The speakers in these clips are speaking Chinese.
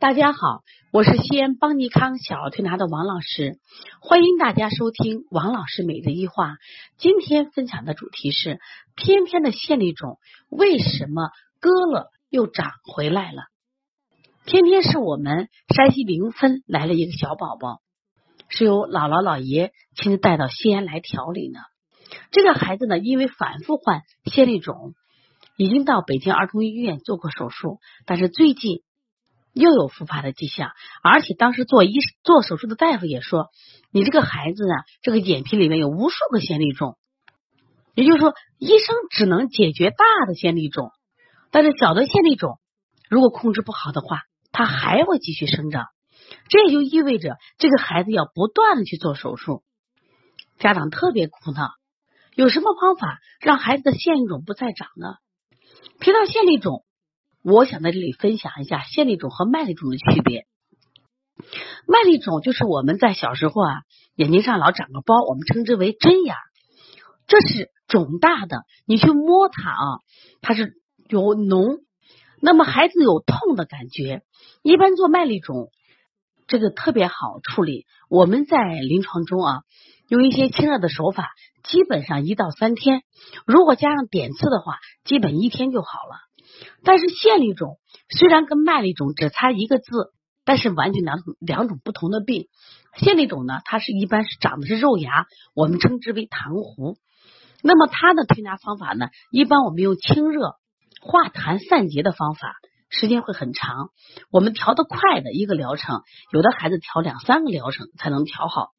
大家好，我是西安邦尼康小儿推拿的王老师，欢迎大家收听王老师每日一话。今天分享的主题是偏偏的线粒肿为什么割了又长回来了？偏偏是我们山西临汾来了一个小宝宝，是由姥姥姥爷亲自带到西安来调理呢。这个孩子呢，因为反复患线粒肿，已经到北京儿童医院做过手术，但是最近。又有复发的迹象，而且当时做医做手术的大夫也说，你这个孩子呢，这个眼皮里面有无数个线粒肿，也就是说，医生只能解决大的线粒肿，但是小的线粒肿如果控制不好的话，它还会继续生长，这也就意味着这个孩子要不断的去做手术，家长特别苦恼，有什么方法让孩子的线粒肿不再长呢？提到线粒肿。我想在这里分享一下线粒肿和麦粒肿的区别。麦粒肿就是我们在小时候啊，眼睛上老长个包，我们称之为针眼，这是肿大的，你去摸它啊，它是有脓，那么孩子有痛的感觉。一般做麦粒肿，这个特别好处理。我们在临床中啊，用一些清热的手法，基本上一到三天，如果加上点刺的话，基本一天就好了。但是线粒肿虽然跟麦粒肿只差一个字，但是完全两种两种不同的病。线粒肿呢，它是一般是长的是肉芽，我们称之为痰糊。那么它的推拿方法呢，一般我们用清热化痰散结的方法，时间会很长。我们调的快的一个疗程，有的孩子调两三个疗程才能调好。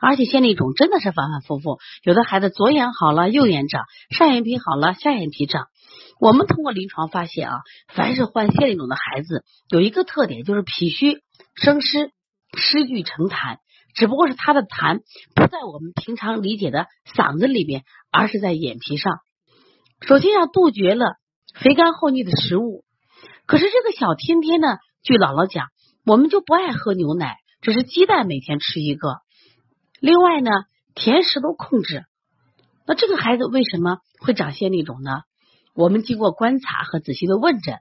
而且线粒肿真的是反反复复，有的孩子左眼好了，右眼长；上眼皮好了，下眼皮长。我们通过临床发现啊，凡是患腺粒肿的孩子，有一个特点就是脾虚生湿，湿聚成痰，只不过是他的痰不在我们平常理解的嗓子里边，而是在眼皮上。首先要杜绝了肥甘厚腻的食物，可是这个小天天呢，据姥姥讲，我们就不爱喝牛奶，只是鸡蛋每天吃一个。另外呢，甜食都控制，那这个孩子为什么会长腺粒肿呢？我们经过观察和仔细的问诊，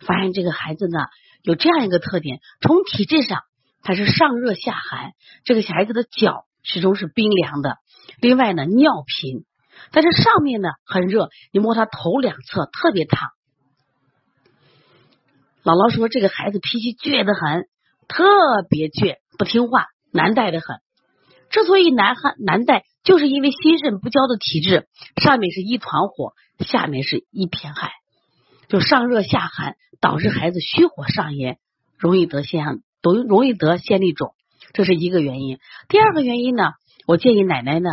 发现这个孩子呢有这样一个特点：从体质上，他是上热下寒，这个小孩子的脚始终是冰凉的。另外呢，尿频，但是上面呢很热，你摸他头两侧特别烫。姥姥说这个孩子脾气倔得很，特别倔，不听话，难带的很。之所以难汗难带，就是因为心肾不交的体质，上面是一团火，下面是一片海，就上热下寒，导致孩子虚火上炎，容易得线，都容易得线粒肿，这是一个原因。第二个原因呢，我建议奶奶呢，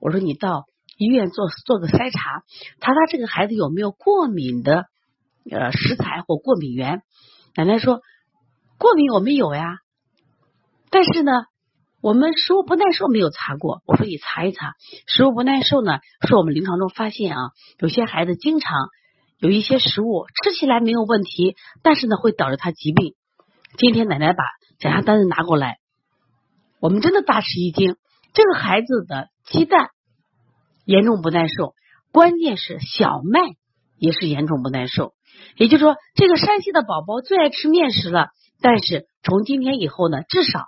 我说你到医院做做个筛查，查查这个孩子有没有过敏的呃食材或过敏源。奶奶说过敏我们有呀，但是呢。我们食物不耐受没有查过，我说你查一查。食物不耐受呢，是我们临床中发现啊，有些孩子经常有一些食物吃起来没有问题，但是呢会导致他疾病。今天奶奶把检查单子拿过来，我们真的大吃一惊。这个孩子的鸡蛋严重不耐受，关键是小麦也是严重不耐受。也就是说，这个山西的宝宝最爱吃面食了，但是从今天以后呢，至少。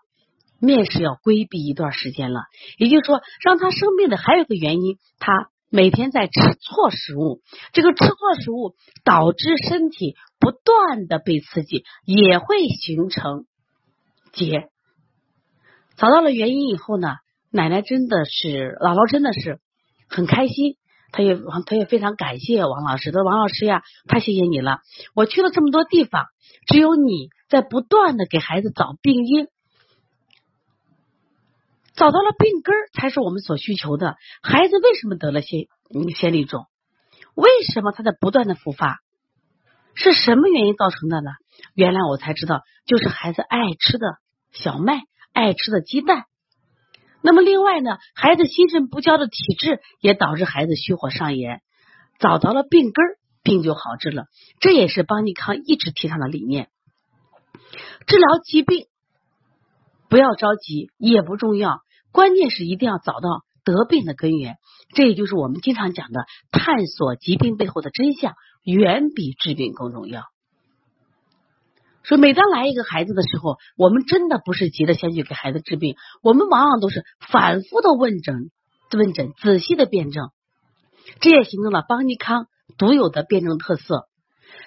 面食要规避一段时间了，也就是说，让他生病的还有个原因，他每天在吃错食物，这个吃错食物导致身体不断的被刺激，也会形成结。找到了原因以后呢，奶奶真的是，姥姥真的是很开心，他也他也非常感谢王老师，他说王老师呀，太谢谢你了，我去了这么多地方，只有你在不断的给孩子找病因。找到了病根儿才是我们所需求的。孩子为什么得了线线粒肿？为什么他在不断的复发？是什么原因造成的呢？原来我才知道，就是孩子爱吃的小麦，爱吃的鸡蛋。那么另外呢，孩子心肾不交的体质也导致孩子虚火上炎。找到了病根儿，病就好治了。这也是邦尼康一直提倡的理念。治疗疾病不要着急，也不重要。关键是一定要找到得病的根源，这也就是我们经常讲的探索疾病背后的真相，远比治病更重要。所以每当来一个孩子的时候，我们真的不是急着先去给孩子治病，我们往往都是反复的问诊、问诊、仔细的辩证，这也形成了邦尼康独有的辩证特色。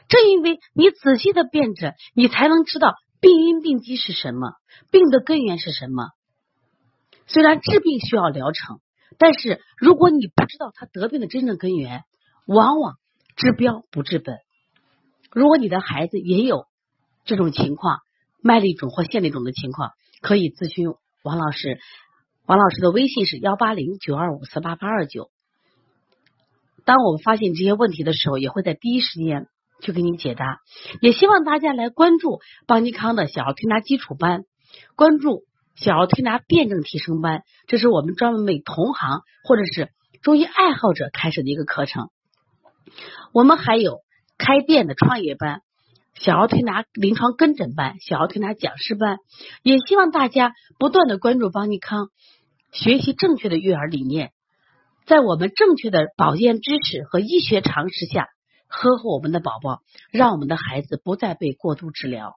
正因为你仔细的辩证，你才能知道病因病机是什么，病的根源是什么。虽然治病需要疗程，但是如果你不知道他得病的真正根源，往往治标不治本。如果你的孩子也有这种情况，麦粒肿或腺粒肿的情况，可以咨询王老师。王老师的微信是幺八零九二五四八八二九。当我们发现这些问题的时候，也会在第一时间去给你解答。也希望大家来关注邦尼康的小儿推拿基础班，关注小儿推拿辩证提升班，这是我们专门为同行或者是中医爱好者开设的一个课程。我们还有开店的创业班。小儿推拿临床跟诊班、小儿推拿讲师班，也希望大家不断的关注邦尼康，学习正确的育儿理念，在我们正确的保健知识和医学常识下，呵护我们的宝宝，让我们的孩子不再被过度治疗。